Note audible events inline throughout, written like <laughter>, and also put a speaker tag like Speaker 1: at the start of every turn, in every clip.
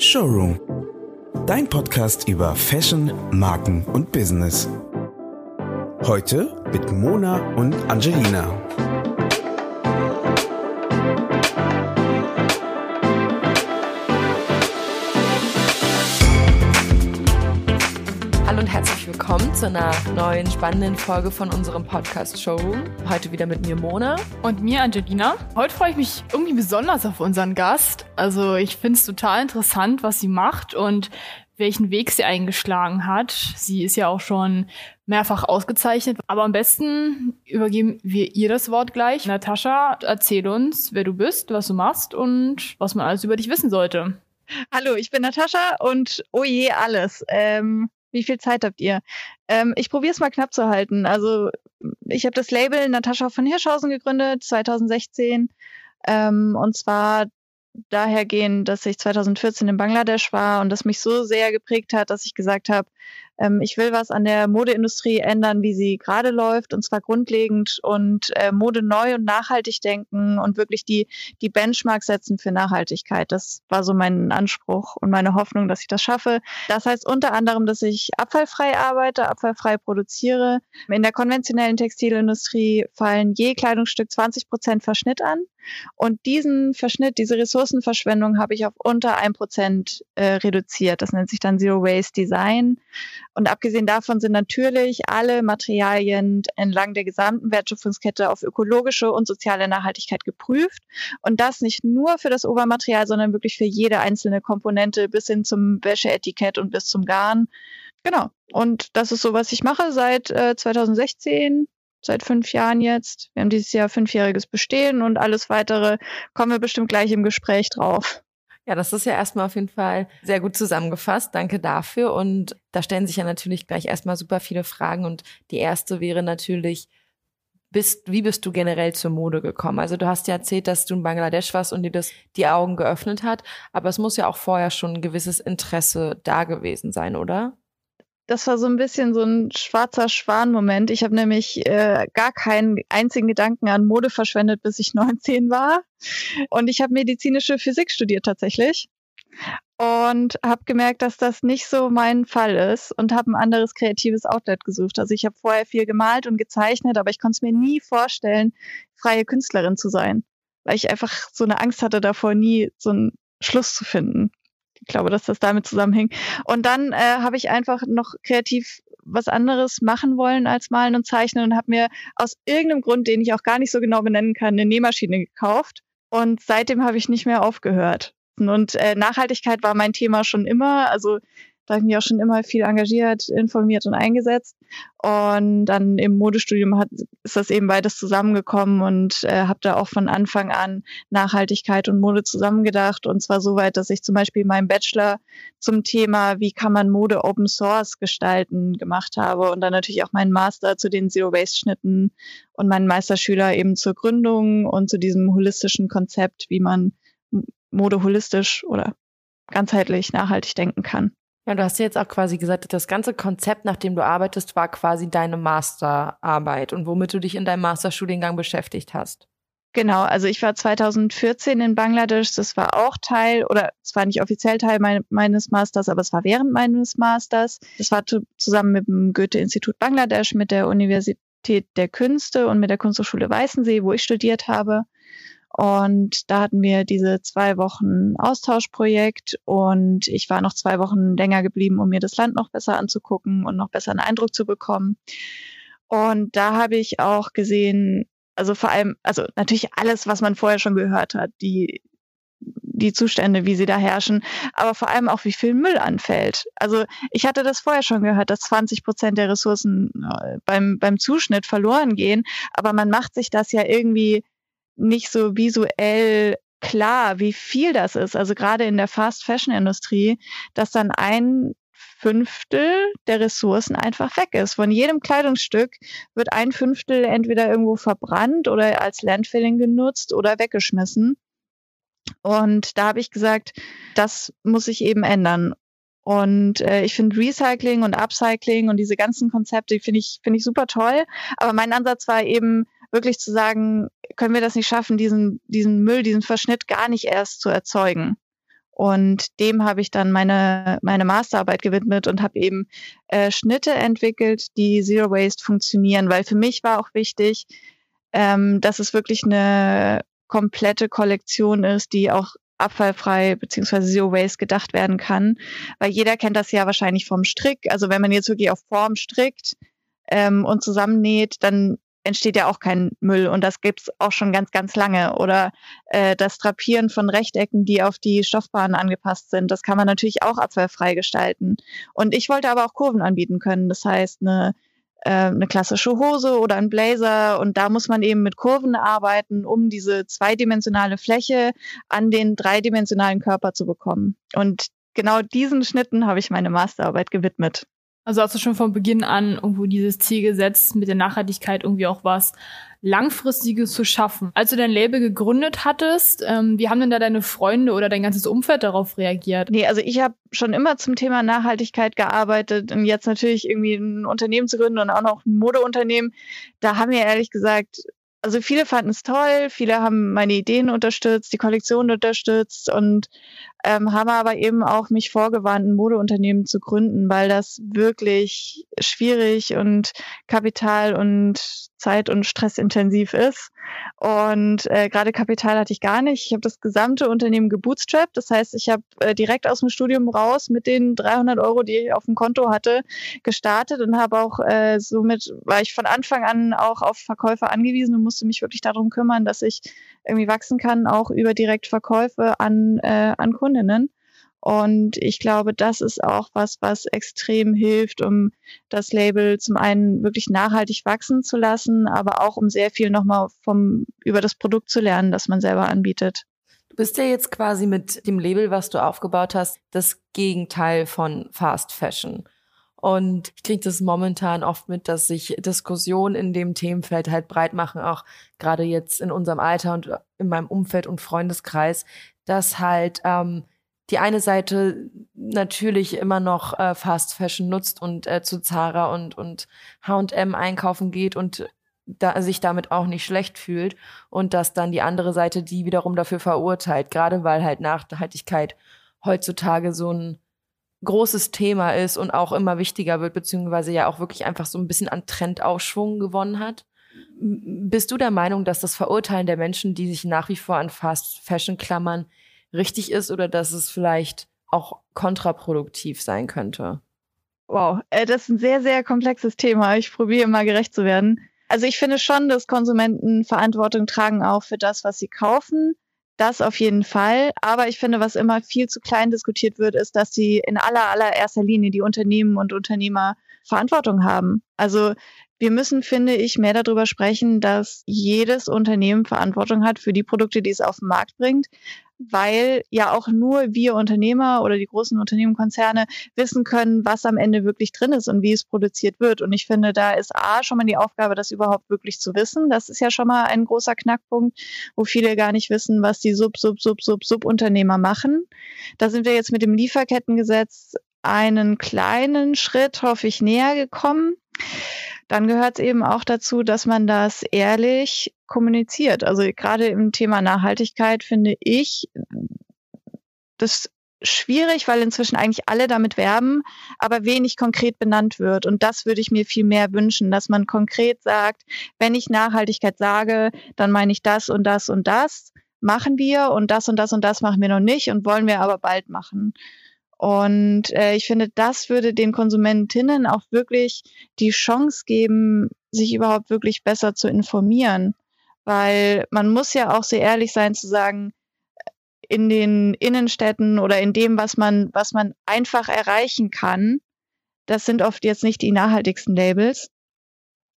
Speaker 1: Showroom. Dein Podcast über Fashion, Marken und Business. Heute mit Mona und Angelina.
Speaker 2: Zu einer neuen spannenden Folge von unserem Podcast Showroom. Heute wieder mit mir Mona.
Speaker 3: Und mir, Angelina. Heute freue ich mich irgendwie besonders auf unseren Gast. Also ich finde es total interessant, was sie macht und welchen Weg sie eingeschlagen hat. Sie ist ja auch schon mehrfach ausgezeichnet. Aber am besten übergeben wir ihr das Wort gleich. Natascha, erzähl uns, wer du bist, was du machst und was man alles über dich wissen sollte.
Speaker 4: Hallo, ich bin Natascha und oh je, alles. Ähm, wie viel Zeit habt ihr? Ähm, ich probiere es mal knapp zu halten. Also ich habe das Label Natascha von Hirschhausen gegründet, 2016. Ähm, und zwar dahergehend, dass ich 2014 in Bangladesch war und das mich so sehr geprägt hat, dass ich gesagt habe, ähm, ich will was an der Modeindustrie ändern, wie sie gerade läuft, und zwar grundlegend und äh, Mode neu und nachhaltig denken und wirklich die, die Benchmark setzen für Nachhaltigkeit. Das war so mein Anspruch und meine Hoffnung, dass ich das schaffe. Das heißt unter anderem, dass ich abfallfrei arbeite, abfallfrei produziere. In der konventionellen Textilindustrie fallen je Kleidungsstück 20 Prozent Verschnitt an. Und diesen Verschnitt, diese Ressourcenverschwendung habe ich auf unter ein Prozent äh, reduziert. Das nennt sich dann Zero Waste Design. Und abgesehen davon sind natürlich alle Materialien entlang der gesamten Wertschöpfungskette auf ökologische und soziale Nachhaltigkeit geprüft. Und das nicht nur für das Obermaterial, sondern wirklich für jede einzelne Komponente bis hin zum Wäscheetikett und bis zum Garn. Genau. Und das ist so, was ich mache seit äh, 2016 seit fünf Jahren jetzt. Wir haben dieses Jahr fünfjähriges Bestehen und alles weitere kommen wir bestimmt gleich im Gespräch drauf.
Speaker 2: Ja, das ist ja erstmal auf jeden Fall sehr gut zusammengefasst. Danke dafür. Und da stellen sich ja natürlich gleich erstmal super viele Fragen. Und die erste wäre natürlich, bist, wie bist du generell zur Mode gekommen? Also du hast ja erzählt, dass du in Bangladesch warst und dir das die Augen geöffnet hat, aber es muss ja auch vorher schon ein gewisses Interesse da gewesen sein, oder?
Speaker 4: Das war so ein bisschen so ein schwarzer Schwan-Moment. Ich habe nämlich äh, gar keinen einzigen Gedanken an Mode verschwendet, bis ich <laughs> 19 war. Und ich habe medizinische Physik studiert tatsächlich und habe gemerkt, dass das nicht so mein Fall ist und habe ein anderes kreatives Outlet gesucht. Also ich habe vorher viel gemalt und gezeichnet, aber ich konnte es mir nie vorstellen, freie Künstlerin zu sein, weil ich einfach so eine Angst hatte davor, nie so einen Schluss zu finden. Ich glaube, dass das damit zusammenhängt. Und dann äh, habe ich einfach noch kreativ was anderes machen wollen als malen und zeichnen und habe mir aus irgendeinem Grund, den ich auch gar nicht so genau benennen kann, eine Nähmaschine gekauft. Und seitdem habe ich nicht mehr aufgehört. Und äh, Nachhaltigkeit war mein Thema schon immer. Also da habe ich mich auch schon immer viel engagiert, informiert und eingesetzt. Und dann im Modestudium hat, ist das eben beides zusammengekommen und äh, habe da auch von Anfang an Nachhaltigkeit und Mode zusammengedacht. Und zwar so weit, dass ich zum Beispiel meinen Bachelor zum Thema, wie kann man Mode Open Source gestalten, gemacht habe. Und dann natürlich auch meinen Master zu den Zero Waste Schnitten und meinen Meisterschüler eben zur Gründung und zu diesem holistischen Konzept, wie man Mode holistisch oder ganzheitlich nachhaltig denken kann.
Speaker 2: Ja, du hast ja jetzt auch quasi gesagt, das ganze Konzept, nach dem du arbeitest, war quasi deine Masterarbeit und womit du dich in deinem Masterstudiengang beschäftigt hast.
Speaker 4: Genau, also ich war 2014 in Bangladesch, das war auch Teil, oder es war nicht offiziell Teil mein, meines Masters, aber es war während meines Masters. Das war zusammen mit dem Goethe-Institut Bangladesch, mit der Universität der Künste und mit der Kunsthochschule Weißensee, wo ich studiert habe. Und da hatten wir diese zwei Wochen Austauschprojekt und ich war noch zwei Wochen länger geblieben, um mir das Land noch besser anzugucken und noch besser einen Eindruck zu bekommen. Und da habe ich auch gesehen, also vor allem, also natürlich alles, was man vorher schon gehört hat, die, die Zustände, wie sie da herrschen, aber vor allem auch, wie viel Müll anfällt. Also ich hatte das vorher schon gehört, dass 20 Prozent der Ressourcen äh, beim, beim Zuschnitt verloren gehen, aber man macht sich das ja irgendwie nicht so visuell klar, wie viel das ist. Also gerade in der Fast Fashion Industrie, dass dann ein Fünftel der Ressourcen einfach weg ist. Von jedem Kleidungsstück wird ein Fünftel entweder irgendwo verbrannt oder als Landfilling genutzt oder weggeschmissen. Und da habe ich gesagt, das muss sich eben ändern. Und äh, ich finde Recycling und Upcycling und diese ganzen Konzepte finde ich finde ich super toll. Aber mein Ansatz war eben wirklich zu sagen, können wir das nicht schaffen, diesen, diesen Müll, diesen Verschnitt gar nicht erst zu erzeugen. Und dem habe ich dann meine, meine Masterarbeit gewidmet und habe eben äh, Schnitte entwickelt, die Zero Waste funktionieren, weil für mich war auch wichtig, ähm, dass es wirklich eine komplette Kollektion ist, die auch abfallfrei beziehungsweise Zero Waste gedacht werden kann. Weil jeder kennt das ja wahrscheinlich vom Strick. Also wenn man jetzt wirklich auf Form strickt ähm, und zusammennäht, dann entsteht ja auch kein Müll und das gibt's auch schon ganz, ganz lange. Oder äh, das Drapieren von Rechtecken, die auf die Stoffbahnen angepasst sind, das kann man natürlich auch abfallfrei gestalten. Und ich wollte aber auch Kurven anbieten können. Das heißt, eine äh, eine klassische Hose oder ein Blazer und da muss man eben mit Kurven arbeiten, um diese zweidimensionale Fläche an den dreidimensionalen Körper zu bekommen. Und genau diesen Schnitten habe ich meine Masterarbeit gewidmet.
Speaker 3: Also hast du schon von Beginn an irgendwo dieses Ziel gesetzt, mit der Nachhaltigkeit irgendwie auch was Langfristiges zu schaffen. Als du dein Label gegründet hattest, ähm, wie haben denn da deine Freunde oder dein ganzes Umfeld darauf reagiert?
Speaker 4: Nee, also ich habe schon immer zum Thema Nachhaltigkeit gearbeitet und jetzt natürlich irgendwie ein Unternehmen zu gründen und auch noch ein Modeunternehmen. Da haben wir ehrlich gesagt also viele fanden es toll, viele haben meine Ideen unterstützt, die Kollektion unterstützt und ähm, haben aber eben auch mich vorgewarnt, ein Modeunternehmen zu gründen, weil das wirklich schwierig und Kapital und Zeit- und stressintensiv ist. Und äh, gerade Kapital hatte ich gar nicht. Ich habe das gesamte Unternehmen gebootstrapped. Das heißt, ich habe äh, direkt aus dem Studium raus mit den 300 Euro, die ich auf dem Konto hatte, gestartet und habe auch äh, somit, war ich von Anfang an auch auf Verkäufer angewiesen und musste mich wirklich darum kümmern, dass ich irgendwie wachsen kann, auch über Direktverkäufe an, äh, an Kundinnen. Und ich glaube, das ist auch was, was extrem hilft, um das Label zum einen wirklich nachhaltig wachsen zu lassen, aber auch um sehr viel nochmal vom, über das Produkt zu lernen, das man selber anbietet.
Speaker 2: Du bist ja jetzt quasi mit dem Label, was du aufgebaut hast, das Gegenteil von Fast Fashion. Und ich kriege das momentan oft mit, dass sich Diskussionen in dem Themenfeld halt breit machen, auch gerade jetzt in unserem Alter und in meinem Umfeld und Freundeskreis, dass halt ähm, die eine Seite natürlich immer noch äh, Fast Fashion nutzt und äh, zu Zara und, und H&M einkaufen geht und da, sich damit auch nicht schlecht fühlt und dass dann die andere Seite die wiederum dafür verurteilt, gerade weil halt Nachhaltigkeit heutzutage so ein großes Thema ist und auch immer wichtiger wird, beziehungsweise ja auch wirklich einfach so ein bisschen an Trendaufschwung gewonnen hat. Bist du der Meinung, dass das Verurteilen der Menschen, die sich nach wie vor an Fast Fashion klammern, richtig ist oder dass es vielleicht auch kontraproduktiv sein könnte?
Speaker 4: Wow, äh, das ist ein sehr, sehr komplexes Thema. Ich probiere mal gerecht zu werden. Also ich finde schon, dass Konsumenten Verantwortung tragen auch für das, was sie kaufen. Das auf jeden Fall. Aber ich finde, was immer viel zu klein diskutiert wird, ist, dass sie in aller, allererster Linie die Unternehmen und Unternehmer Verantwortung haben. Also wir müssen, finde ich, mehr darüber sprechen, dass jedes Unternehmen Verantwortung hat für die Produkte, die es auf den Markt bringt, weil ja auch nur wir Unternehmer oder die großen Unternehmenkonzerne wissen können, was am Ende wirklich drin ist und wie es produziert wird. Und ich finde, da ist A schon mal die Aufgabe, das überhaupt wirklich zu wissen. Das ist ja schon mal ein großer Knackpunkt, wo viele gar nicht wissen, was die Sub, Sub, Sub, Sub, Subunternehmer machen. Da sind wir jetzt mit dem Lieferkettengesetz einen kleinen Schritt, hoffe ich, näher gekommen dann gehört es eben auch dazu, dass man das ehrlich kommuniziert. Also gerade im Thema Nachhaltigkeit finde ich das schwierig, weil inzwischen eigentlich alle damit werben, aber wenig konkret benannt wird. Und das würde ich mir viel mehr wünschen, dass man konkret sagt, wenn ich Nachhaltigkeit sage, dann meine ich das und das und das machen wir und das und das und das machen wir noch nicht und wollen wir aber bald machen. Und äh, ich finde, das würde den Konsumentinnen auch wirklich die Chance geben, sich überhaupt wirklich besser zu informieren. Weil man muss ja auch sehr ehrlich sein zu sagen, in den Innenstädten oder in dem, was man, was man einfach erreichen kann, das sind oft jetzt nicht die nachhaltigsten Labels.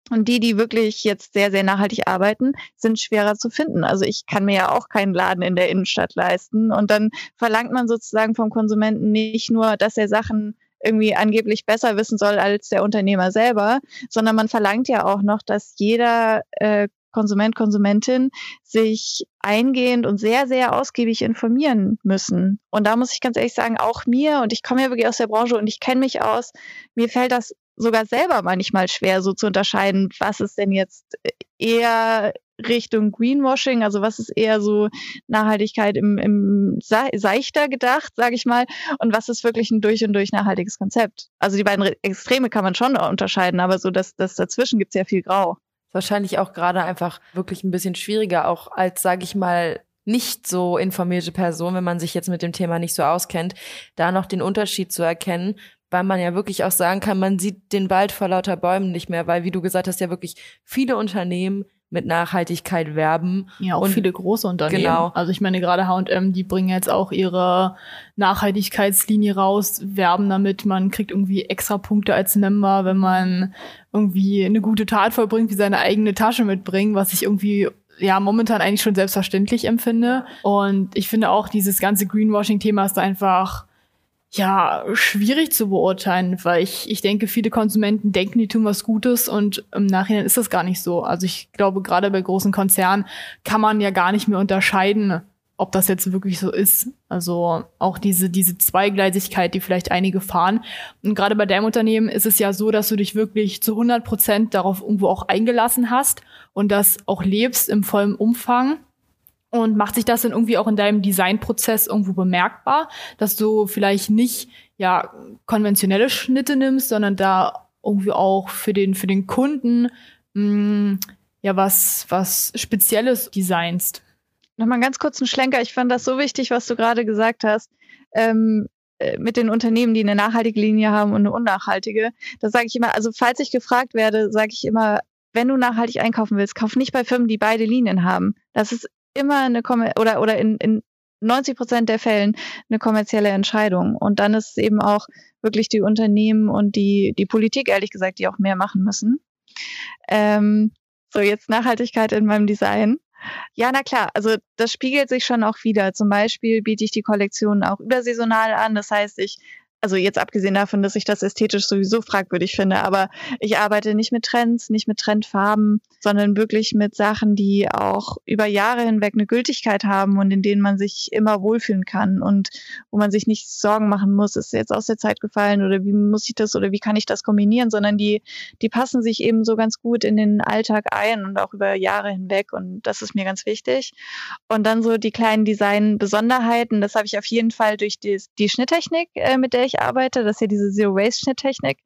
Speaker 4: Und die, die wirklich jetzt sehr, sehr nachhaltig arbeiten, sind schwerer zu finden. Also ich kann mir ja auch keinen Laden in der Innenstadt leisten. Und dann verlangt man sozusagen vom Konsumenten nicht nur, dass er Sachen irgendwie angeblich besser wissen soll als der Unternehmer selber, sondern man verlangt ja auch noch, dass jeder äh, Konsument, Konsumentin sich eingehend und sehr, sehr ausgiebig informieren müssen. Und da muss ich ganz ehrlich sagen, auch mir, und ich komme ja wirklich aus der Branche und ich kenne mich aus, mir fällt das sogar selber manchmal schwer, so zu unterscheiden, was ist denn jetzt eher Richtung Greenwashing? Also was ist eher so Nachhaltigkeit im, im seichter gedacht, sage ich mal, und was ist wirklich ein durch und durch nachhaltiges Konzept? Also die beiden Extreme kann man schon unterscheiden, aber so das, das dazwischen gibt es ja viel Grau.
Speaker 2: Wahrscheinlich auch gerade einfach wirklich ein bisschen schwieriger, auch als, sage ich mal, nicht so informierte Person, wenn man sich jetzt mit dem Thema nicht so auskennt, da noch den Unterschied zu erkennen, weil man ja wirklich auch sagen kann, man sieht den Wald vor lauter Bäumen nicht mehr, weil wie du gesagt hast, ja wirklich viele Unternehmen mit Nachhaltigkeit werben.
Speaker 3: Ja, auch und viele große Unternehmen. Genau. Also ich meine, gerade H&M, die bringen jetzt auch ihre Nachhaltigkeitslinie raus, werben damit, man kriegt irgendwie extra Punkte als Member, wenn man irgendwie eine gute Tat vollbringt, wie seine eigene Tasche mitbringen, was ich irgendwie ja momentan eigentlich schon selbstverständlich empfinde. Und ich finde auch, dieses ganze Greenwashing-Thema ist einfach ja, schwierig zu beurteilen, weil ich, ich denke, viele Konsumenten denken, die tun was Gutes und im Nachhinein ist das gar nicht so. Also ich glaube, gerade bei großen Konzernen kann man ja gar nicht mehr unterscheiden, ob das jetzt wirklich so ist. Also auch diese, diese Zweigleisigkeit, die vielleicht einige fahren. Und gerade bei deinem Unternehmen ist es ja so, dass du dich wirklich zu 100 Prozent darauf irgendwo auch eingelassen hast und das auch lebst im vollen Umfang. Und macht sich das dann irgendwie auch in deinem Designprozess irgendwo bemerkbar, dass du vielleicht nicht ja konventionelle Schnitte nimmst, sondern da irgendwie auch für den für den Kunden mh, mm, ja was was Spezielles designst?
Speaker 4: Nochmal einen ganz kurzen Schlenker. Ich fand das so wichtig, was du gerade gesagt hast. Ähm, äh, mit den Unternehmen, die eine nachhaltige Linie haben und eine unnachhaltige. Da sage ich immer, also falls ich gefragt werde, sage ich immer, wenn du nachhaltig einkaufen willst, kauf nicht bei Firmen, die beide Linien haben. Das ist immer eine oder oder in, in 90 Prozent der Fällen eine kommerzielle Entscheidung. Und dann ist es eben auch wirklich die Unternehmen und die, die Politik, ehrlich gesagt, die auch mehr machen müssen. Ähm, so, jetzt Nachhaltigkeit in meinem Design. Ja, na klar, also das spiegelt sich schon auch wieder. Zum Beispiel biete ich die Kollektionen auch übersaisonal an. Das heißt, ich also jetzt abgesehen davon, dass ich das ästhetisch sowieso fragwürdig finde, aber ich arbeite nicht mit Trends, nicht mit Trendfarben, sondern wirklich mit Sachen, die auch über Jahre hinweg eine Gültigkeit haben und in denen man sich immer wohlfühlen kann und wo man sich nicht Sorgen machen muss, ist jetzt aus der Zeit gefallen oder wie muss ich das oder wie kann ich das kombinieren, sondern die, die passen sich eben so ganz gut in den Alltag ein und auch über Jahre hinweg und das ist mir ganz wichtig. Und dann so die kleinen Design-Besonderheiten, das habe ich auf jeden Fall durch die, die Schnitttechnik, äh, mit der ich ich arbeite. Das ist ja diese Zero-Waste-Schnitttechnik.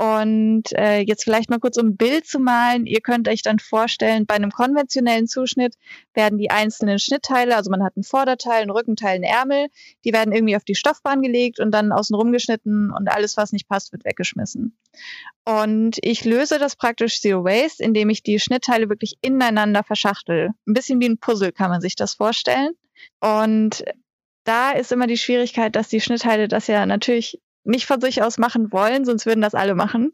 Speaker 4: Und äh, jetzt vielleicht mal kurz um ein Bild zu malen. Ihr könnt euch dann vorstellen, bei einem konventionellen Zuschnitt werden die einzelnen Schnittteile, also man hat einen Vorderteil, einen Rückenteil, einen Ärmel, die werden irgendwie auf die Stoffbahn gelegt und dann außen rumgeschnitten und alles, was nicht passt, wird weggeschmissen. Und ich löse das praktisch Zero Waste, indem ich die Schnittteile wirklich ineinander verschachtel. Ein bisschen wie ein Puzzle kann man sich das vorstellen. Und da ist immer die Schwierigkeit, dass die Schnittteile das ja natürlich nicht von sich aus machen wollen, sonst würden das alle machen.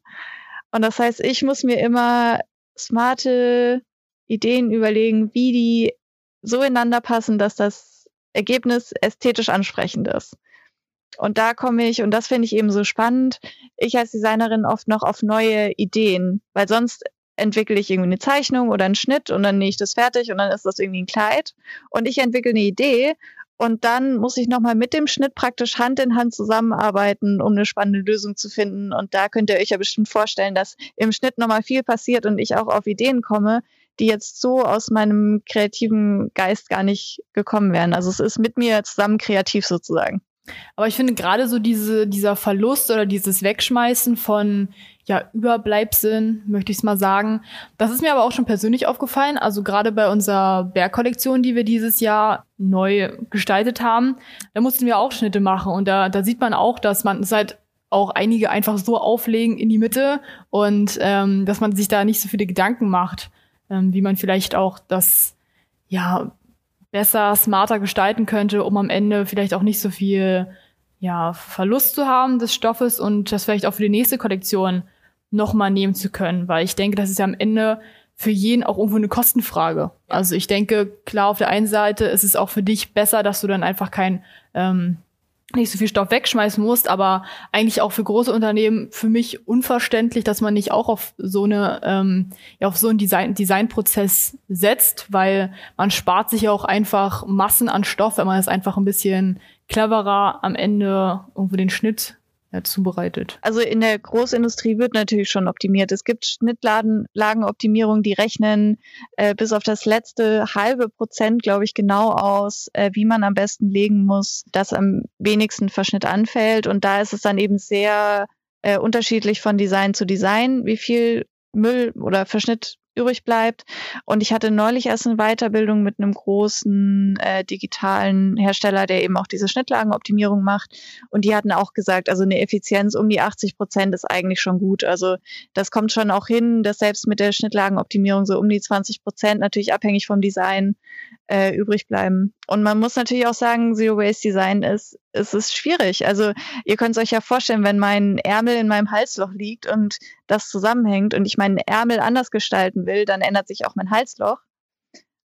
Speaker 4: Und das heißt, ich muss mir immer smarte Ideen überlegen, wie die so ineinander passen, dass das Ergebnis ästhetisch ansprechend ist. Und da komme ich, und das finde ich eben so spannend, ich als Designerin oft noch auf neue Ideen, weil sonst entwickle ich irgendwie eine Zeichnung oder einen Schnitt und dann nähe ich das fertig und dann ist das irgendwie ein Kleid. Und ich entwickle eine Idee und dann muss ich nochmal mit dem Schnitt praktisch Hand in Hand zusammenarbeiten, um eine spannende Lösung zu finden. Und da könnt ihr euch ja bestimmt vorstellen, dass im Schnitt nochmal viel passiert und ich auch auf Ideen komme, die jetzt so aus meinem kreativen Geist gar nicht gekommen wären. Also es ist mit mir zusammen kreativ sozusagen.
Speaker 3: Aber ich finde gerade so diese, dieser Verlust oder dieses Wegschmeißen von ja, Überbleibseln, möchte ich es mal sagen. Das ist mir aber auch schon persönlich aufgefallen. Also gerade bei unserer Bergkollektion, die wir dieses Jahr neu gestaltet haben, da mussten wir auch Schnitte machen. Und da, da sieht man auch, dass man es halt auch einige einfach so auflegen in die Mitte und ähm, dass man sich da nicht so viele Gedanken macht, ähm, wie man vielleicht auch das ja besser, smarter gestalten könnte, um am Ende vielleicht auch nicht so viel ja, Verlust zu haben des Stoffes und das vielleicht auch für die nächste Kollektion nochmal nehmen zu können, weil ich denke, das ist ja am Ende für jeden auch irgendwo eine Kostenfrage. Also ich denke, klar, auf der einen Seite ist es auch für dich besser, dass du dann einfach kein ähm, nicht so viel Stoff wegschmeißen musst, aber eigentlich auch für große Unternehmen für mich unverständlich, dass man nicht auch auf so eine ähm, ja, auf so einen Design Designprozess setzt, weil man spart sich ja auch einfach Massen an Stoff, wenn man es einfach ein bisschen cleverer am Ende irgendwo den Schnitt zubereitet.
Speaker 4: Also in der Großindustrie wird natürlich schon optimiert. Es gibt Schnittlagenoptimierungen, die rechnen äh, bis auf das letzte halbe Prozent, glaube ich, genau aus, äh, wie man am besten legen muss, dass am wenigsten Verschnitt anfällt. Und da ist es dann eben sehr äh, unterschiedlich von Design zu Design, wie viel Müll oder Verschnitt übrig bleibt. Und ich hatte neulich erst eine Weiterbildung mit einem großen äh, digitalen Hersteller, der eben auch diese Schnittlagenoptimierung macht. Und die hatten auch gesagt, also eine Effizienz um die 80 Prozent ist eigentlich schon gut. Also das kommt schon auch hin, dass selbst mit der Schnittlagenoptimierung so um die 20 Prozent natürlich abhängig vom Design äh, übrig bleiben. Und man muss natürlich auch sagen, Zero Waste Design ist, es ist schwierig. Also ihr könnt es euch ja vorstellen, wenn mein Ärmel in meinem Halsloch liegt und das zusammenhängt und ich meinen Ärmel anders gestalten will, dann ändert sich auch mein Halsloch.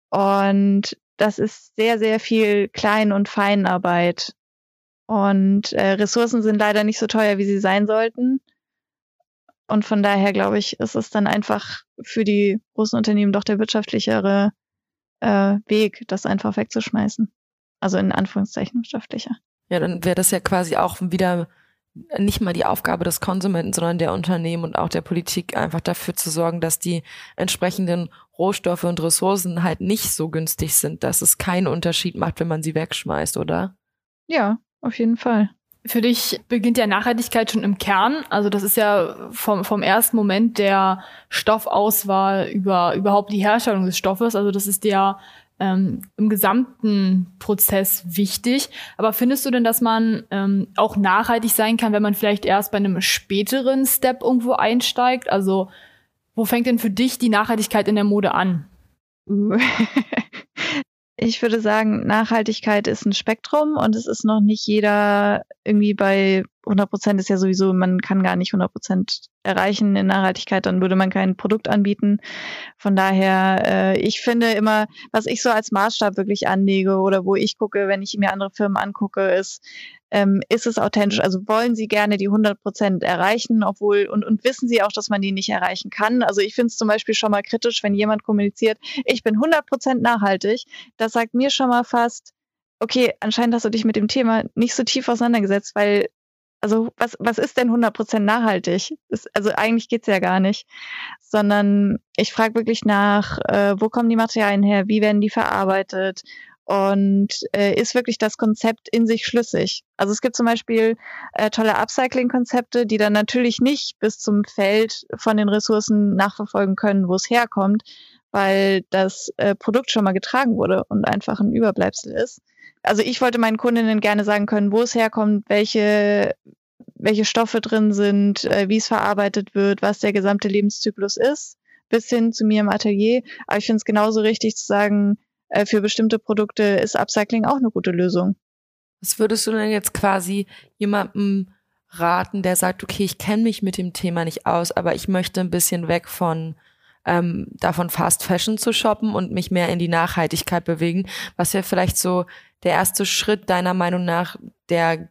Speaker 4: Und das ist sehr, sehr viel Klein- und Feinarbeit. Und äh, Ressourcen sind leider nicht so teuer, wie sie sein sollten. Und von daher glaube ich, ist es dann einfach für die großen Unternehmen doch der wirtschaftlichere äh, Weg, das einfach wegzuschmeißen. Also in Anführungszeichen wirtschaftlicher.
Speaker 2: Ja, dann wäre das ja quasi auch wieder nicht mal die Aufgabe des Konsumenten, sondern der Unternehmen und auch der Politik, einfach dafür zu sorgen, dass die entsprechenden Rohstoffe und Ressourcen halt nicht so günstig sind, dass es keinen Unterschied macht, wenn man sie wegschmeißt, oder?
Speaker 4: Ja, auf jeden Fall.
Speaker 3: Für dich beginnt ja Nachhaltigkeit schon im Kern. Also das ist ja vom, vom ersten Moment der Stoffauswahl über überhaupt die Herstellung des Stoffes. Also das ist ja ähm, im gesamten Prozess wichtig. Aber findest du denn, dass man ähm, auch nachhaltig sein kann, wenn man vielleicht erst bei einem späteren Step irgendwo einsteigt? Also wo fängt denn für dich die Nachhaltigkeit in der Mode an? <laughs>
Speaker 4: ich würde sagen, Nachhaltigkeit ist ein Spektrum und es ist noch nicht jeder irgendwie bei 100 Prozent ist ja sowieso, man kann gar nicht 100 Prozent erreichen in Nachhaltigkeit, dann würde man kein Produkt anbieten. Von daher, äh, ich finde immer, was ich so als Maßstab wirklich anlege oder wo ich gucke, wenn ich mir andere Firmen angucke, ist, ähm, ist es authentisch? Also wollen sie gerne die 100 Prozent erreichen, obwohl und, und wissen sie auch, dass man die nicht erreichen kann? Also ich finde es zum Beispiel schon mal kritisch, wenn jemand kommuniziert, ich bin 100 Prozent nachhaltig. Das sagt mir schon mal fast, okay, anscheinend hast du dich mit dem Thema nicht so tief auseinandergesetzt, weil also was, was ist denn 100% nachhaltig? Das, also eigentlich geht's ja gar nicht, sondern ich frage wirklich nach, äh, wo kommen die Materialien her, wie werden die verarbeitet und äh, ist wirklich das Konzept in sich schlüssig. Also es gibt zum Beispiel äh, tolle Upcycling-Konzepte, die dann natürlich nicht bis zum Feld von den Ressourcen nachverfolgen können, wo es herkommt, weil das äh, Produkt schon mal getragen wurde und einfach ein Überbleibsel ist also ich wollte meinen Kundinnen gerne sagen können, wo es herkommt, welche, welche Stoffe drin sind, äh, wie es verarbeitet wird, was der gesamte Lebenszyklus ist, bis hin zu mir im Atelier. Aber ich finde es genauso richtig zu sagen, äh, für bestimmte Produkte ist Upcycling auch eine gute Lösung.
Speaker 2: Was würdest du denn jetzt quasi jemandem raten, der sagt, okay, ich kenne mich mit dem Thema nicht aus, aber ich möchte ein bisschen weg von ähm, davon Fast Fashion zu shoppen und mich mehr in die Nachhaltigkeit bewegen. Was wäre vielleicht so der erste Schritt deiner Meinung nach, der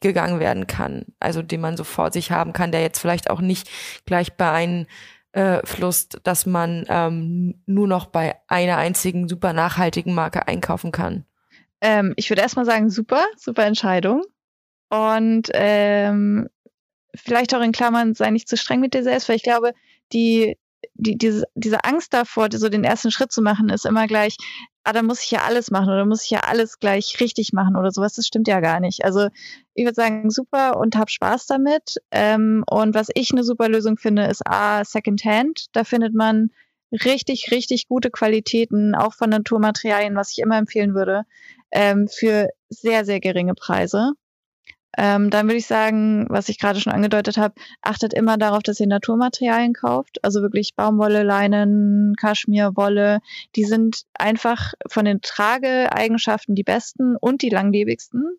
Speaker 2: gegangen werden kann, also den man so vor sich haben kann, der jetzt vielleicht auch nicht gleich beeinflusst, dass man ähm, nur noch bei einer einzigen super nachhaltigen Marke einkaufen kann?
Speaker 4: Ähm, ich würde erstmal sagen, super, super Entscheidung. Und ähm, vielleicht auch in Klammern, sei nicht zu streng mit dir selbst, weil ich glaube, die die, diese, diese Angst davor, so den ersten Schritt zu machen, ist immer gleich, ah, da muss ich ja alles machen oder muss ich ja alles gleich richtig machen oder sowas. Das stimmt ja gar nicht. Also ich würde sagen, super und hab Spaß damit. Ähm, und was ich eine super Lösung finde, ist A, Secondhand. Da findet man richtig, richtig gute Qualitäten, auch von Naturmaterialien, was ich immer empfehlen würde, ähm, für sehr, sehr geringe Preise. Ähm, dann würde ich sagen, was ich gerade schon angedeutet habe, achtet immer darauf, dass ihr Naturmaterialien kauft. Also wirklich Baumwolle, Leinen, Kaschmir, Wolle. Die sind einfach von den Trageeigenschaften die besten und die langlebigsten.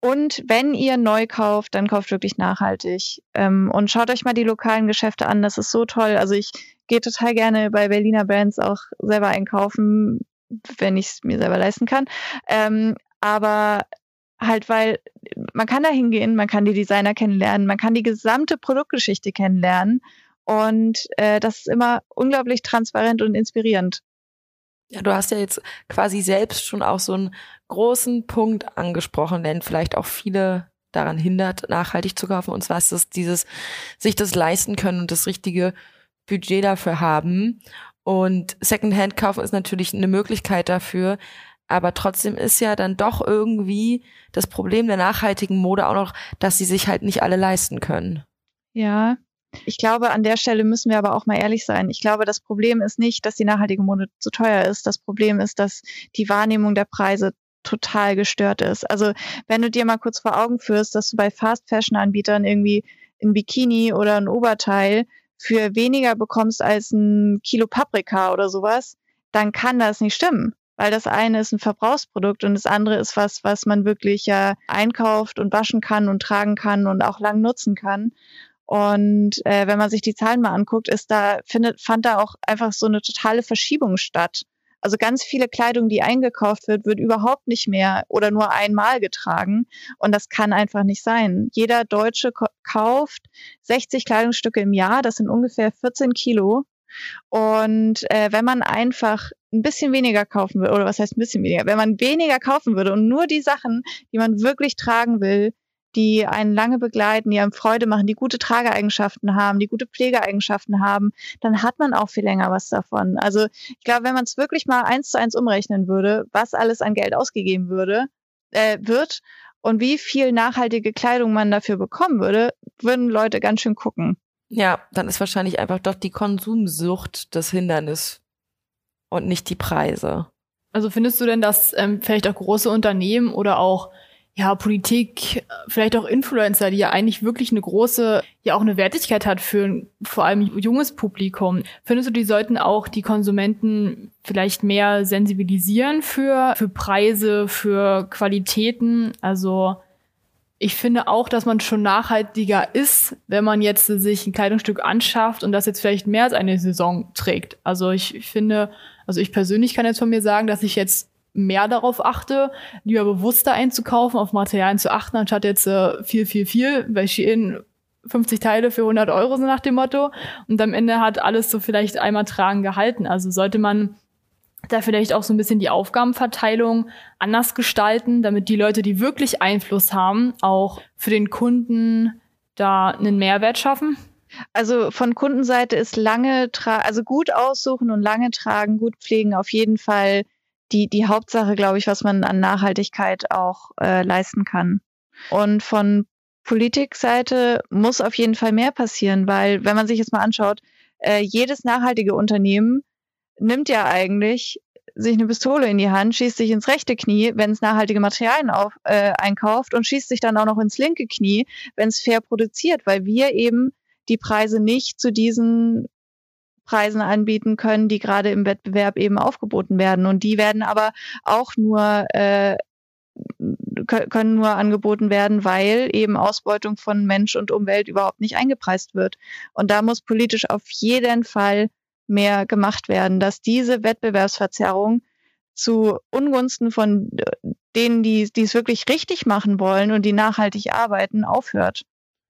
Speaker 4: Und wenn ihr neu kauft, dann kauft wirklich nachhaltig. Ähm, und schaut euch mal die lokalen Geschäfte an. Das ist so toll. Also ich gehe total gerne bei Berliner Brands auch selber einkaufen, wenn ich es mir selber leisten kann. Ähm, aber halt, weil man kann da hingehen, man kann die Designer kennenlernen, man kann die gesamte Produktgeschichte kennenlernen und äh, das ist immer unglaublich transparent und inspirierend.
Speaker 2: Ja, du hast ja jetzt quasi selbst schon auch so einen großen Punkt angesprochen, den vielleicht auch viele daran hindert, nachhaltig zu kaufen. Und zwar ist es dieses, sich das leisten können und das richtige Budget dafür haben. Und Secondhand kaufen ist natürlich eine Möglichkeit dafür. Aber trotzdem ist ja dann doch irgendwie das Problem der nachhaltigen Mode auch noch, dass sie sich halt nicht alle leisten können.
Speaker 4: Ja, ich glaube, an der Stelle müssen wir aber auch mal ehrlich sein. Ich glaube, das Problem ist nicht, dass die nachhaltige Mode zu teuer ist. Das Problem ist, dass die Wahrnehmung der Preise total gestört ist. Also wenn du dir mal kurz vor Augen führst, dass du bei Fast Fashion Anbietern irgendwie ein Bikini oder ein Oberteil für weniger bekommst als ein Kilo Paprika oder sowas, dann kann das nicht stimmen. Weil das eine ist ein Verbrauchsprodukt und das andere ist was, was man wirklich ja einkauft und waschen kann und tragen kann und auch lang nutzen kann. Und äh, wenn man sich die Zahlen mal anguckt, ist da, findet, fand da auch einfach so eine totale Verschiebung statt. Also ganz viele Kleidung, die eingekauft wird, wird überhaupt nicht mehr oder nur einmal getragen. Und das kann einfach nicht sein. Jeder Deutsche kauft 60 Kleidungsstücke im Jahr. Das sind ungefähr 14 Kilo. Und äh, wenn man einfach ein bisschen weniger kaufen würde, oder was heißt ein bisschen weniger, wenn man weniger kaufen würde und nur die Sachen, die man wirklich tragen will, die einen lange begleiten, die einem Freude machen, die gute Trageeigenschaften haben, die gute Pflegeeigenschaften haben, dann hat man auch viel länger was davon. Also ich glaube, wenn man es wirklich mal eins zu eins umrechnen würde, was alles an Geld ausgegeben würde, äh, wird und wie viel nachhaltige Kleidung man dafür bekommen würde, würden Leute ganz schön gucken.
Speaker 2: Ja, dann ist wahrscheinlich einfach doch die Konsumsucht das Hindernis und nicht die Preise.
Speaker 3: Also findest du denn, dass ähm, vielleicht auch große Unternehmen oder auch ja, Politik, vielleicht auch Influencer, die ja eigentlich wirklich eine große, ja auch eine Wertigkeit hat für ein, vor allem junges Publikum. Findest du, die sollten auch die Konsumenten vielleicht mehr sensibilisieren für, für Preise, für Qualitäten? Also, ich finde auch, dass man schon nachhaltiger ist, wenn man jetzt sich ein Kleidungsstück anschafft und das jetzt vielleicht mehr als eine Saison trägt. Also ich, ich finde, also ich persönlich kann jetzt von mir sagen, dass ich jetzt mehr darauf achte, lieber bewusster einzukaufen, auf Materialien zu achten, anstatt jetzt äh, viel, viel, viel, weil Shein 50 Teile für 100 Euro so nach dem Motto. Und am Ende hat alles so vielleicht einmal tragen gehalten. Also sollte man da vielleicht auch so ein bisschen die Aufgabenverteilung anders gestalten, damit die Leute, die wirklich Einfluss haben, auch für den Kunden da einen Mehrwert schaffen?
Speaker 4: Also von Kundenseite ist lange also gut aussuchen und lange tragen, gut pflegen auf jeden Fall die, die Hauptsache, glaube ich, was man an Nachhaltigkeit auch äh, leisten kann. Und von Politikseite muss auf jeden Fall mehr passieren, weil wenn man sich jetzt mal anschaut, äh, jedes nachhaltige Unternehmen nimmt ja eigentlich sich eine Pistole in die Hand, schießt sich ins rechte Knie, wenn es nachhaltige Materialien auf, äh, einkauft und schießt sich dann auch noch ins linke Knie, wenn es fair produziert, weil wir eben die Preise nicht zu diesen Preisen anbieten können, die gerade im Wettbewerb eben aufgeboten werden. Und die werden aber auch nur äh, können nur angeboten werden, weil eben Ausbeutung von Mensch und Umwelt überhaupt nicht eingepreist wird. Und da muss politisch auf jeden Fall mehr gemacht werden, dass diese Wettbewerbsverzerrung zu Ungunsten von denen, die, die es wirklich richtig machen wollen und die nachhaltig arbeiten, aufhört.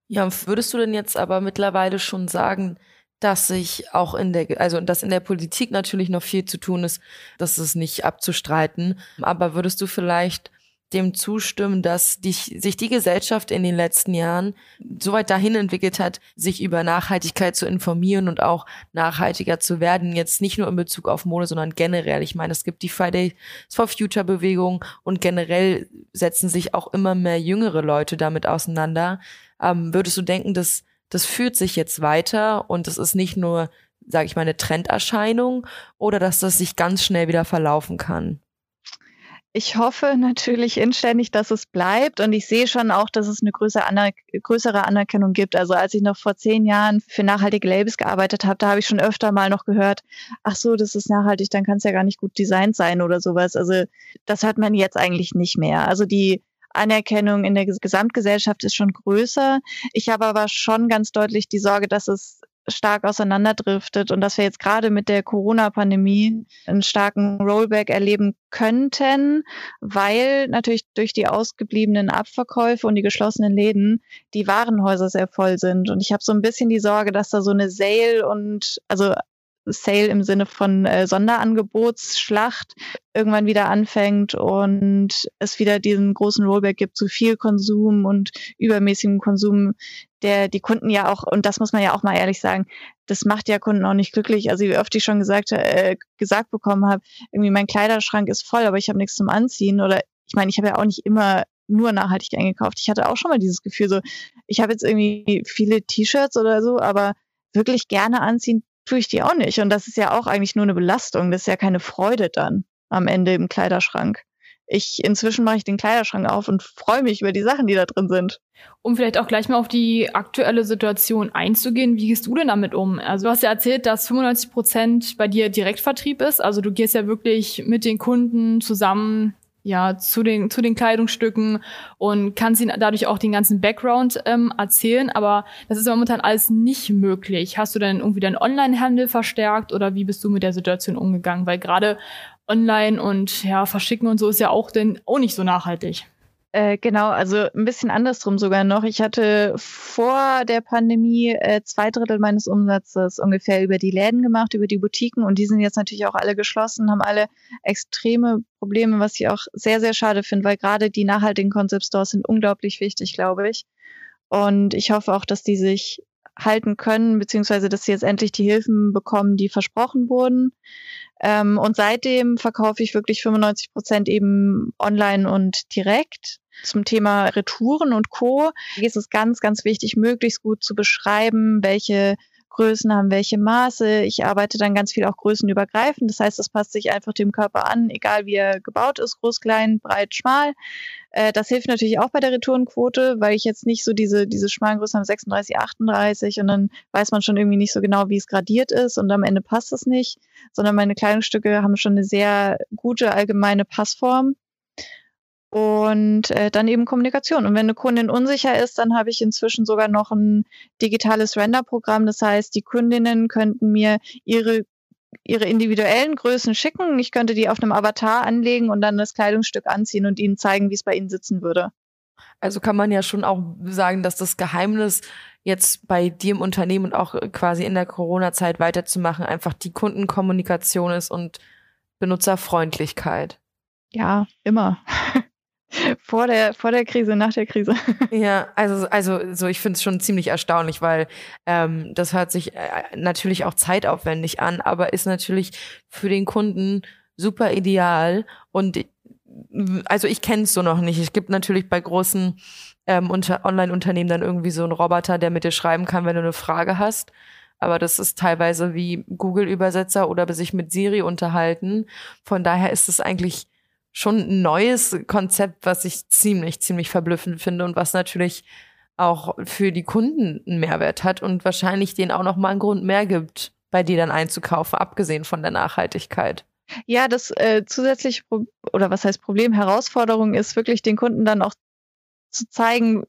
Speaker 2: Ja, würdest du denn jetzt aber mittlerweile schon sagen, dass sich auch in der, also dass in der Politik natürlich noch viel zu tun ist, das ist nicht abzustreiten. Aber würdest du vielleicht dem zustimmen, dass die, sich die Gesellschaft in den letzten Jahren so weit dahin entwickelt hat, sich über Nachhaltigkeit zu informieren und auch nachhaltiger zu werden. Jetzt nicht nur in Bezug auf Mode, sondern generell. Ich meine, es gibt die Fridays for Future Bewegung und generell setzen sich auch immer mehr jüngere Leute damit auseinander. Ähm, würdest du denken, dass das führt sich jetzt weiter und es ist nicht nur, sage ich mal, eine Trenderscheinung oder dass das sich ganz schnell wieder verlaufen kann?
Speaker 4: Ich hoffe natürlich inständig, dass es bleibt und ich sehe schon auch, dass es eine größere, Aner größere Anerkennung gibt. Also als ich noch vor zehn Jahren für nachhaltige Labels gearbeitet habe, da habe ich schon öfter mal noch gehört, ach so, das ist nachhaltig, dann kann es ja gar nicht gut designt sein oder sowas. Also das hört man jetzt eigentlich nicht mehr. Also die Anerkennung in der Gesamtgesellschaft ist schon größer. Ich habe aber schon ganz deutlich die Sorge, dass es stark auseinanderdriftet und dass wir jetzt gerade mit der Corona-Pandemie einen starken Rollback erleben könnten, weil natürlich durch die ausgebliebenen Abverkäufe und die geschlossenen Läden die Warenhäuser sehr voll sind. Und ich habe so ein bisschen die Sorge, dass da so eine Sale und also Sale im Sinne von äh, Sonderangebotsschlacht irgendwann wieder anfängt und es wieder diesen großen Rollback gibt zu viel Konsum und übermäßigem Konsum, der die Kunden ja auch, und das muss man ja auch mal ehrlich sagen, das macht ja Kunden auch nicht glücklich. Also wie oft ich schon gesagt, äh, gesagt bekommen habe, irgendwie mein Kleiderschrank ist voll, aber ich habe nichts zum Anziehen oder ich meine, ich habe ja auch nicht immer nur nachhaltig eingekauft. Ich hatte auch schon mal dieses Gefühl, so, ich habe jetzt irgendwie viele T-Shirts oder so, aber wirklich gerne anziehen tue ich die auch nicht. Und das ist ja auch eigentlich nur eine Belastung. Das ist ja keine Freude dann am Ende im Kleiderschrank. Ich inzwischen mache ich den Kleiderschrank auf und freue mich über die Sachen, die da drin sind.
Speaker 3: Um vielleicht auch gleich mal auf die aktuelle Situation einzugehen, wie gehst du denn damit um? Also du hast ja erzählt, dass 95 Prozent bei dir Direktvertrieb ist. Also du gehst ja wirklich mit den Kunden zusammen ja, zu den, zu den Kleidungsstücken und kannst ihnen dadurch auch den ganzen Background ähm, erzählen. Aber das ist momentan alles nicht möglich. Hast du denn irgendwie deinen Online-Handel verstärkt oder wie bist du mit der Situation umgegangen? Weil gerade online und ja, verschicken und so ist ja auch denn auch nicht so nachhaltig.
Speaker 4: Äh, genau, also ein bisschen andersrum sogar noch. Ich hatte vor der Pandemie äh, zwei Drittel meines Umsatzes ungefähr über die Läden gemacht, über die Boutiquen und die sind jetzt natürlich auch alle geschlossen, haben alle extreme Probleme, was ich auch sehr, sehr schade finde, weil gerade die nachhaltigen Concept Stores sind unglaublich wichtig, glaube ich. Und ich hoffe auch, dass die sich halten können, beziehungsweise dass sie jetzt endlich die Hilfen bekommen, die versprochen wurden. Ähm, und seitdem verkaufe ich wirklich 95 Prozent eben online und direkt. Zum Thema Retouren und Co. Hier ist es ganz, ganz wichtig, möglichst gut zu beschreiben, welche Größen haben welche Maße. Ich arbeite dann ganz viel auch größenübergreifend. Das heißt, das passt sich einfach dem Körper an, egal wie er gebaut ist, groß, klein, breit, schmal. Äh, das hilft natürlich auch bei der Retourenquote, weil ich jetzt nicht so diese, diese schmalen Größen habe, 36, 38 und dann weiß man schon irgendwie nicht so genau, wie es gradiert ist und am Ende passt es nicht, sondern meine Kleidungsstücke haben schon eine sehr gute allgemeine Passform und äh, dann eben Kommunikation. Und wenn eine Kundin unsicher ist, dann habe ich inzwischen sogar noch ein digitales Render-Programm. Das heißt, die Kundinnen könnten mir ihre ihre individuellen Größen schicken. Ich könnte die auf einem Avatar anlegen und dann das Kleidungsstück anziehen und ihnen zeigen, wie es bei ihnen sitzen würde.
Speaker 2: Also kann man ja schon auch sagen, dass das Geheimnis jetzt bei dir im Unternehmen und auch quasi in der Corona-Zeit weiterzumachen, einfach die Kundenkommunikation ist und Benutzerfreundlichkeit.
Speaker 4: Ja, immer. <laughs> vor der, vor der Krise, nach der Krise. <laughs>
Speaker 2: Ja, also, also so ich finde es schon ziemlich erstaunlich, weil ähm, das hört sich äh, natürlich auch zeitaufwendig an, aber ist natürlich für den Kunden super ideal. Und also ich kenne es so noch nicht. Es gibt natürlich bei großen ähm, Online-Unternehmen dann irgendwie so einen Roboter, der mit dir schreiben kann, wenn du eine Frage hast. Aber das ist teilweise wie Google-Übersetzer oder sich mit Siri unterhalten. Von daher ist es eigentlich schon ein neues Konzept, was ich ziemlich, ziemlich verblüffend finde und was natürlich auch für die Kunden einen Mehrwert hat und wahrscheinlich denen auch noch mal einen Grund mehr gibt, bei dir dann einzukaufen, abgesehen von der Nachhaltigkeit.
Speaker 4: Ja, das äh, zusätzliche Pro oder was heißt Problem, Herausforderung ist wirklich den Kunden dann auch zu zeigen,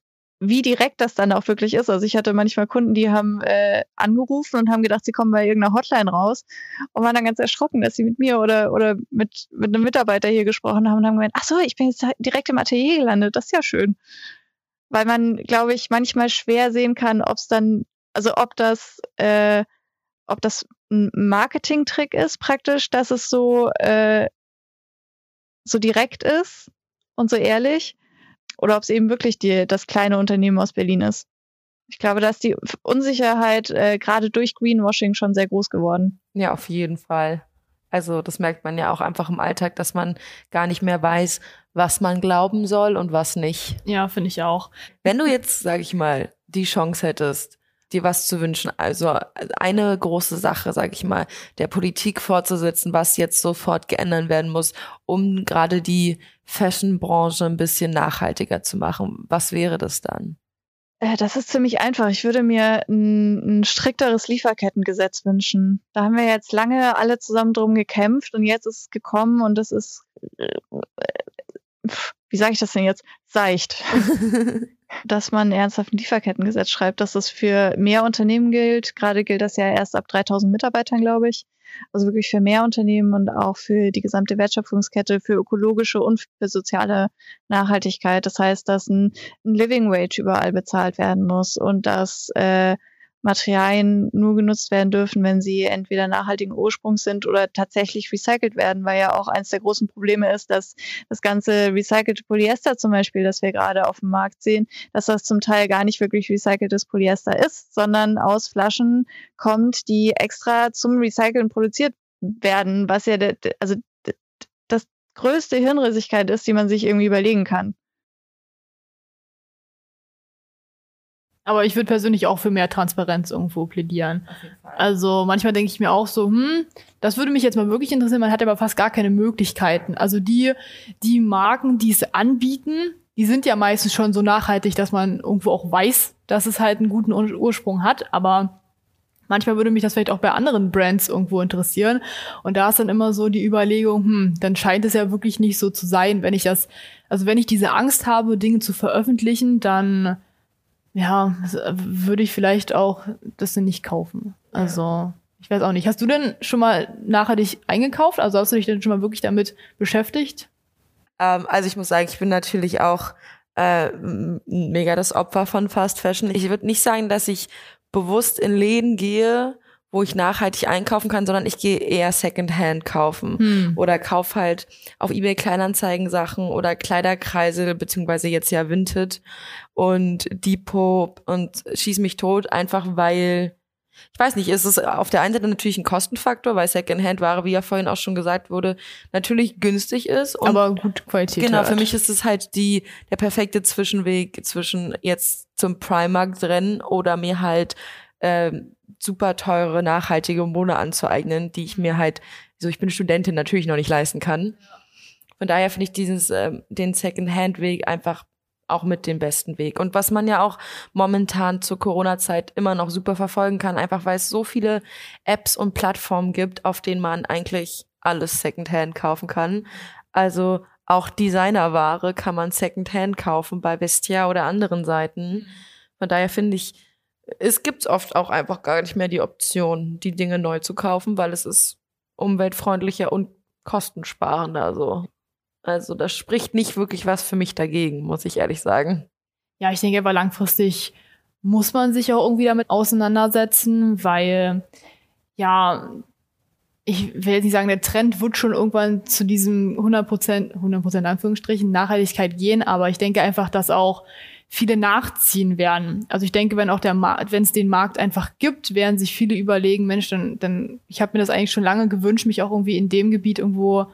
Speaker 4: wie direkt das dann auch wirklich ist. Also ich hatte manchmal Kunden, die haben äh, angerufen und haben gedacht, sie kommen bei irgendeiner Hotline raus und waren dann ganz erschrocken, dass sie mit mir oder oder mit mit einem Mitarbeiter hier gesprochen haben und haben gemeint, ach so, ich bin jetzt direkt im Atelier gelandet, das ist ja schön. Weil man, glaube ich, manchmal schwer sehen kann, ob es dann, also ob das, äh, ob das ein Marketing-Trick ist praktisch, dass es so äh, so direkt ist und so ehrlich oder ob es eben wirklich die, das kleine Unternehmen aus Berlin ist. Ich glaube, da ist die Unsicherheit äh, gerade durch Greenwashing schon sehr groß geworden.
Speaker 2: Ja, auf jeden Fall. Also das merkt man ja auch einfach im Alltag, dass man gar nicht mehr weiß, was man glauben soll und was nicht.
Speaker 3: Ja, finde ich auch.
Speaker 2: Wenn du jetzt, sag ich mal, die Chance hättest, dir was zu wünschen, also eine große Sache, sag ich mal, der Politik fortzusetzen, was jetzt sofort geändert werden muss, um gerade die Fashion-Branche ein bisschen nachhaltiger zu machen. Was wäre das dann?
Speaker 4: Äh, das ist ziemlich einfach. Ich würde mir ein, ein, strikteres Lieferkettengesetz wünschen. Da haben wir jetzt lange alle zusammen drum gekämpft und jetzt ist es gekommen und das ist, äh, wie sage ich das denn jetzt, seicht. <laughs> dass man ernsthaft ein Lieferkettengesetz schreibt, dass das für mehr Unternehmen gilt. Gerade gilt das ja erst ab 3000 Mitarbeitern, glaube ich. Also wirklich für mehr Unternehmen und auch für die gesamte Wertschöpfungskette, für ökologische und für soziale Nachhaltigkeit. Das heißt, dass ein, ein Living Wage überall bezahlt werden muss und dass äh, Materialien nur genutzt werden dürfen, wenn sie entweder nachhaltigen Ursprungs sind oder tatsächlich recycelt werden, weil ja auch eines der großen Probleme ist, dass das ganze recycelte Polyester zum Beispiel, das wir gerade auf dem Markt sehen, dass das zum Teil gar nicht wirklich recyceltes Polyester ist, sondern aus Flaschen kommt, die extra zum Recyceln produziert werden, was ja, also das größte Hirnrissigkeit ist, die man sich irgendwie überlegen kann.
Speaker 3: Aber ich würde persönlich auch für mehr Transparenz irgendwo plädieren. Also manchmal denke ich mir auch so, hm, das würde mich jetzt mal wirklich interessieren. Man hat aber fast gar keine Möglichkeiten. Also die, die Marken, die es anbieten, die sind ja meistens schon so nachhaltig, dass man irgendwo auch weiß, dass es halt einen guten Ursprung hat. Aber manchmal würde mich das vielleicht auch bei anderen Brands irgendwo interessieren. Und da ist dann immer so die Überlegung, hm, dann scheint es ja wirklich nicht so zu sein. Wenn ich das, also wenn ich diese Angst habe, Dinge zu veröffentlichen, dann ja, äh, würde ich vielleicht auch das nicht kaufen. Also, ich weiß auch nicht. Hast du denn schon mal nachhaltig eingekauft? Also hast du dich denn schon mal wirklich damit beschäftigt?
Speaker 2: Ähm, also ich muss sagen, ich bin natürlich auch äh, mega das Opfer von Fast Fashion. Ich würde nicht sagen, dass ich bewusst in Läden gehe, wo ich nachhaltig einkaufen kann, sondern ich gehe eher Secondhand kaufen hm. oder kauf halt auf eBay Kleinanzeigen Sachen oder Kleiderkreise beziehungsweise jetzt ja Vinted und Depot und schieß mich tot einfach weil ich weiß nicht, ist es auf der einen Seite natürlich ein Kostenfaktor, weil Secondhand-Ware, wie ja vorhin auch schon gesagt wurde, natürlich günstig ist.
Speaker 3: Und aber gut Qualität.
Speaker 2: Genau, für mich ist es halt die, der perfekte Zwischenweg zwischen jetzt zum Primark rennen oder mir halt ähm, super teure, nachhaltige Mode anzueignen, die ich mir halt, so ich bin Studentin, natürlich noch nicht leisten kann. Von daher finde ich dieses, äh, den Second-Hand-Weg einfach auch mit dem besten Weg. Und was man ja auch momentan zur Corona-Zeit immer noch super verfolgen kann, einfach weil es so viele Apps und Plattformen gibt, auf denen man eigentlich alles Secondhand kaufen kann. Also auch Designerware kann man Secondhand kaufen bei Vestia oder anderen Seiten. Von daher finde ich, es gibt oft auch einfach gar nicht mehr die Option, die Dinge neu zu kaufen, weil es ist umweltfreundlicher und kostensparender. So. Also das spricht nicht wirklich was für mich dagegen, muss ich ehrlich sagen.
Speaker 3: Ja, ich denke aber langfristig muss man sich auch irgendwie damit auseinandersetzen, weil ja, ich will jetzt nicht sagen, der Trend wird schon irgendwann zu diesem 100%, 100% Anführungsstrichen Nachhaltigkeit gehen, aber ich denke einfach, dass auch viele nachziehen werden. Also ich denke, wenn auch der wenn es den Markt einfach gibt, werden sich viele überlegen, Mensch, dann, dann ich habe mir das eigentlich schon lange gewünscht, mich auch irgendwie in dem Gebiet irgendwo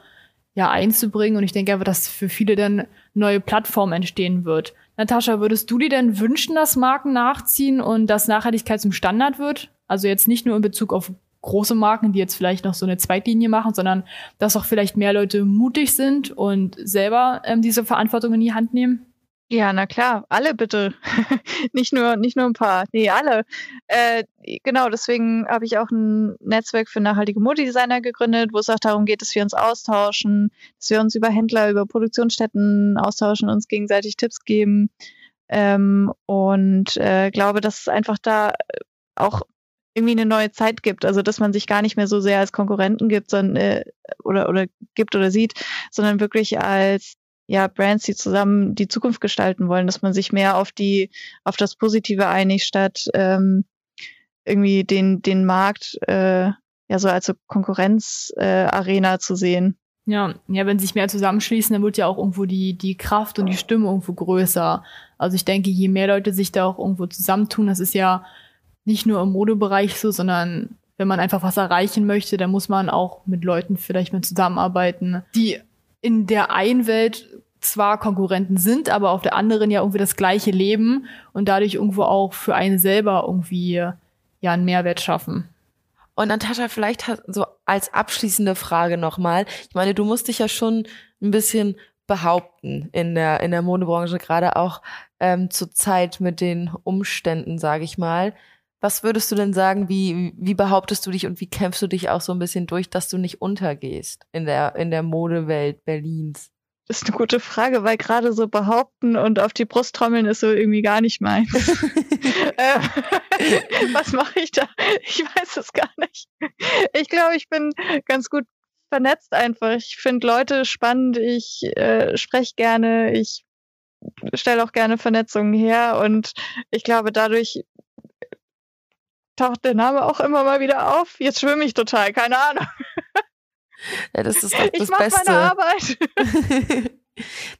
Speaker 3: ja einzubringen. Und ich denke einfach, dass für viele dann neue Plattformen entstehen wird. Natascha, würdest du dir denn wünschen, dass Marken nachziehen und dass Nachhaltigkeit zum Standard wird? Also jetzt nicht nur in Bezug auf große Marken, die jetzt vielleicht noch so eine Zweitlinie machen, sondern dass auch vielleicht mehr Leute mutig sind und selber ähm, diese Verantwortung in die Hand nehmen?
Speaker 4: Ja, na klar, alle bitte. <laughs> nicht nur, nicht nur ein paar. Nee, alle. Äh, genau, deswegen habe ich auch ein Netzwerk für nachhaltige Modedesigner gegründet, wo es auch darum geht, dass wir uns austauschen, dass wir uns über Händler, über Produktionsstätten austauschen, uns gegenseitig Tipps geben. Ähm, und äh, glaube, dass es einfach da auch irgendwie eine neue Zeit gibt, also dass man sich gar nicht mehr so sehr als Konkurrenten gibt, sondern äh, oder oder gibt oder sieht, sondern wirklich als ja, Brands, die zusammen die Zukunft gestalten wollen, dass man sich mehr auf die, auf das Positive einigt, statt ähm, irgendwie den, den Markt äh, ja so als so Konkurrenzarena äh, zu sehen.
Speaker 3: Ja, ja, wenn sich mehr zusammenschließen, dann wird ja auch irgendwo die, die Kraft und die Stimme irgendwo größer. Also ich denke, je mehr Leute sich da auch irgendwo zusammentun, das ist ja nicht nur im Modebereich so, sondern wenn man einfach was erreichen möchte, dann muss man auch mit Leuten vielleicht mal zusammenarbeiten, die in der einen Welt zwar Konkurrenten sind, aber auf der anderen ja irgendwie das gleiche leben und dadurch irgendwo auch für einen selber irgendwie ja einen Mehrwert schaffen.
Speaker 2: Und Natascha, vielleicht so als abschließende Frage nochmal. Ich meine, du musst dich ja schon ein bisschen behaupten in der, in der Modebranche, gerade auch ähm, zur Zeit mit den Umständen, sage ich mal. Was würdest du denn sagen, wie, wie behauptest du dich und wie kämpfst du dich auch so ein bisschen durch, dass du nicht untergehst in der, in der Modewelt Berlins?
Speaker 4: Das ist eine gute Frage, weil gerade so behaupten und auf die Brust trommeln ist so irgendwie gar nicht mein. <laughs> Ähm, <laughs> was mache ich da? Ich weiß es gar nicht. Ich glaube, ich bin ganz gut vernetzt einfach. Ich finde Leute spannend, ich äh, spreche gerne, ich stelle auch gerne Vernetzungen her und ich glaube, dadurch taucht der Name auch immer mal wieder auf. Jetzt schwimme ich total, keine Ahnung. <laughs>
Speaker 2: Ja, das ist doch das
Speaker 4: ich mache
Speaker 2: Beste.
Speaker 4: meine Arbeit. <laughs>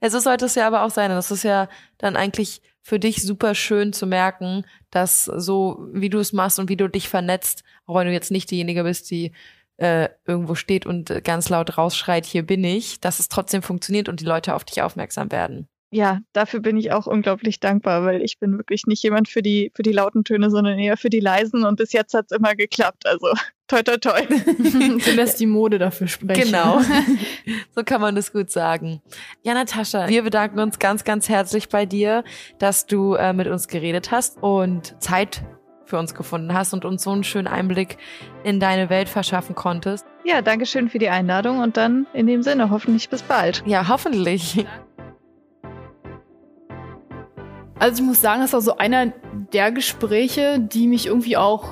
Speaker 2: ja, so sollte es ja aber auch sein. Und das ist ja dann eigentlich für dich super schön zu merken, dass so, wie du es machst und wie du dich vernetzt, auch wenn du jetzt nicht diejenige bist, die äh, irgendwo steht und ganz laut rausschreit, hier bin ich, dass es trotzdem funktioniert und die Leute auf dich aufmerksam werden.
Speaker 4: Ja, dafür bin ich auch unglaublich dankbar, weil ich bin wirklich nicht jemand für die, für die lauten Töne, sondern eher für die leisen und bis jetzt hat's immer geklappt. Also <laughs> toi toi toi. <laughs>
Speaker 3: du lässt die Mode dafür sprechen.
Speaker 2: Genau. <laughs> so kann man das gut sagen. Ja, Natascha, wir bedanken uns ganz, ganz herzlich bei dir, dass du äh, mit uns geredet hast und Zeit für uns gefunden hast und uns so einen schönen Einblick in deine Welt verschaffen konntest.
Speaker 4: Ja, danke schön für die Einladung und dann in dem Sinne hoffentlich bis bald.
Speaker 2: Ja, hoffentlich.
Speaker 3: Also ich muss sagen, das war so einer der Gespräche, die mich irgendwie auch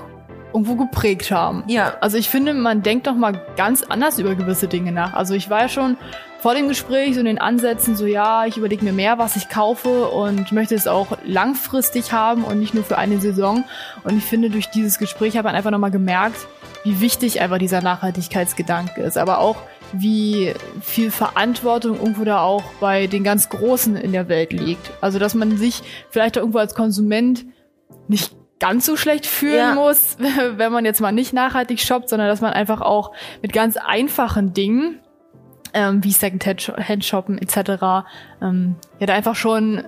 Speaker 3: irgendwo geprägt haben.
Speaker 2: Ja.
Speaker 3: Also ich finde, man denkt doch mal ganz anders über gewisse Dinge nach. Also ich war ja schon vor dem Gespräch so in den Ansätzen so, ja, ich überlege mir mehr, was ich kaufe und möchte es auch langfristig haben und nicht nur für eine Saison. Und ich finde, durch dieses Gespräch hat man einfach nochmal gemerkt, wie wichtig einfach dieser Nachhaltigkeitsgedanke ist. Aber auch, wie viel Verantwortung irgendwo da auch bei den ganz Großen in der Welt liegt. Also, dass man sich vielleicht irgendwo als Konsument nicht ganz so schlecht fühlen
Speaker 2: Ja.
Speaker 3: muss, <laughs> wenn man jetzt mal nicht nachhaltig shoppt, sondern dass man einfach auch mit ganz einfachen Dingen, ähm, wie Second-Hand shoppen etc., ähm, ja, da einfach schon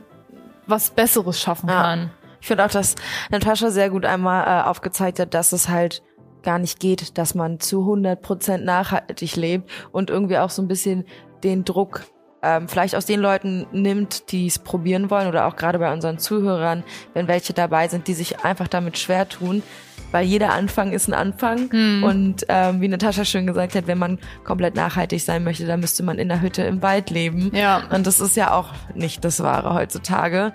Speaker 3: was Besseres schaffen
Speaker 2: Ja.
Speaker 3: kann.
Speaker 2: Ich finde auch, dass Natascha sehr gut einmal äh, aufgezeigt hat, dass es halt gar nicht geht, dass man zu 100% nachhaltig lebt und irgendwie auch so ein bisschen den Druck ähm, vielleicht aus den Leuten nimmt, die es probieren wollen oder auch gerade bei unseren Zuhörern, wenn welche dabei sind, die sich einfach damit schwer tun, weil jeder Anfang ist ein Anfang
Speaker 3: Mhm.
Speaker 2: und ähm, wie Natascha schön gesagt hat, wenn man komplett nachhaltig sein möchte, dann müsste man in der Hütte im Wald leben.
Speaker 3: Ja.
Speaker 2: Und das ist ja auch nicht das Wahre heutzutage.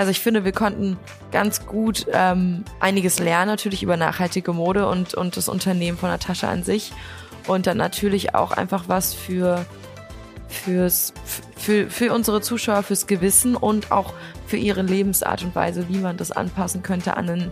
Speaker 2: Also ich finde, wir konnten ganz gut ähm, einiges lernen, natürlich über nachhaltige Mode und, und das Unternehmen von Natascha an sich. Und dann natürlich auch einfach was für, fürs, für, für unsere Zuschauer, fürs Gewissen und auch für ihre Lebensart und Weise, wie man das anpassen könnte an einen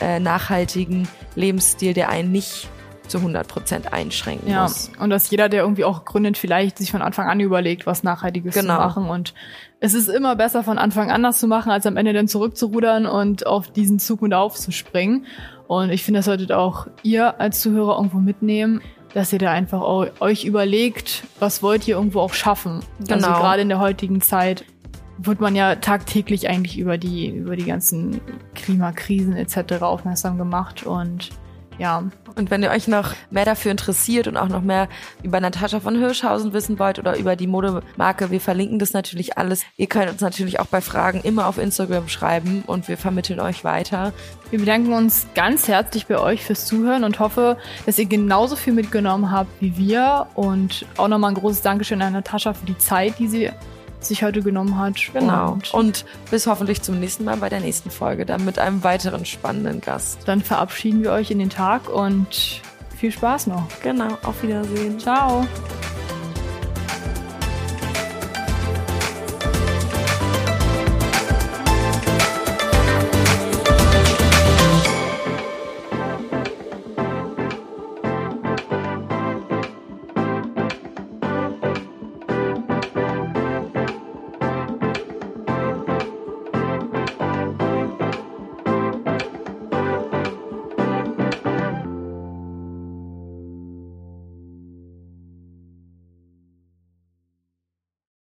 Speaker 2: äh, nachhaltigen Lebensstil, der einen nicht zu 100 Prozent einschränken
Speaker 3: Ja,
Speaker 2: muss.
Speaker 3: und dass jeder, der irgendwie auch gründet, vielleicht sich von Anfang an überlegt, was Nachhaltiges
Speaker 2: Genau.
Speaker 3: zu machen. Und es ist immer besser, von Anfang an das zu machen, als am Ende dann zurückzurudern und auf diesen Zug mit aufzuspringen. Und ich finde, das solltet auch ihr als Zuhörer irgendwo mitnehmen, dass ihr da einfach eu- euch überlegt, was wollt ihr irgendwo auch schaffen. Also
Speaker 2: Genau.
Speaker 3: gerade in der heutigen Zeit wird man ja tagtäglich eigentlich über die, über die ganzen Klimakrisen etc. aufmerksam gemacht. Und ja,
Speaker 2: Und wenn ihr euch noch mehr dafür interessiert und auch noch mehr über Natascha von Hirschhausen wissen wollt oder über die Modemarke, wir verlinken das natürlich alles. Ihr könnt uns natürlich auch bei Fragen immer auf Instagram schreiben und wir vermitteln euch weiter.
Speaker 3: Wir bedanken uns ganz herzlich bei euch fürs Zuhören und hoffe, dass ihr genauso viel mitgenommen habt wie wir. Und auch nochmal ein großes Dankeschön an Natascha für die Zeit, die sie sich heute genommen hat.
Speaker 2: Genau.
Speaker 3: Und
Speaker 2: Und bis hoffentlich zum nächsten Mal bei der nächsten Folge, dann mit einem weiteren spannenden Gast.
Speaker 3: dann verabschieden wir euch in den Tag und viel Spaß noch.
Speaker 2: Genau, auf Wiedersehen.
Speaker 3: Ciao.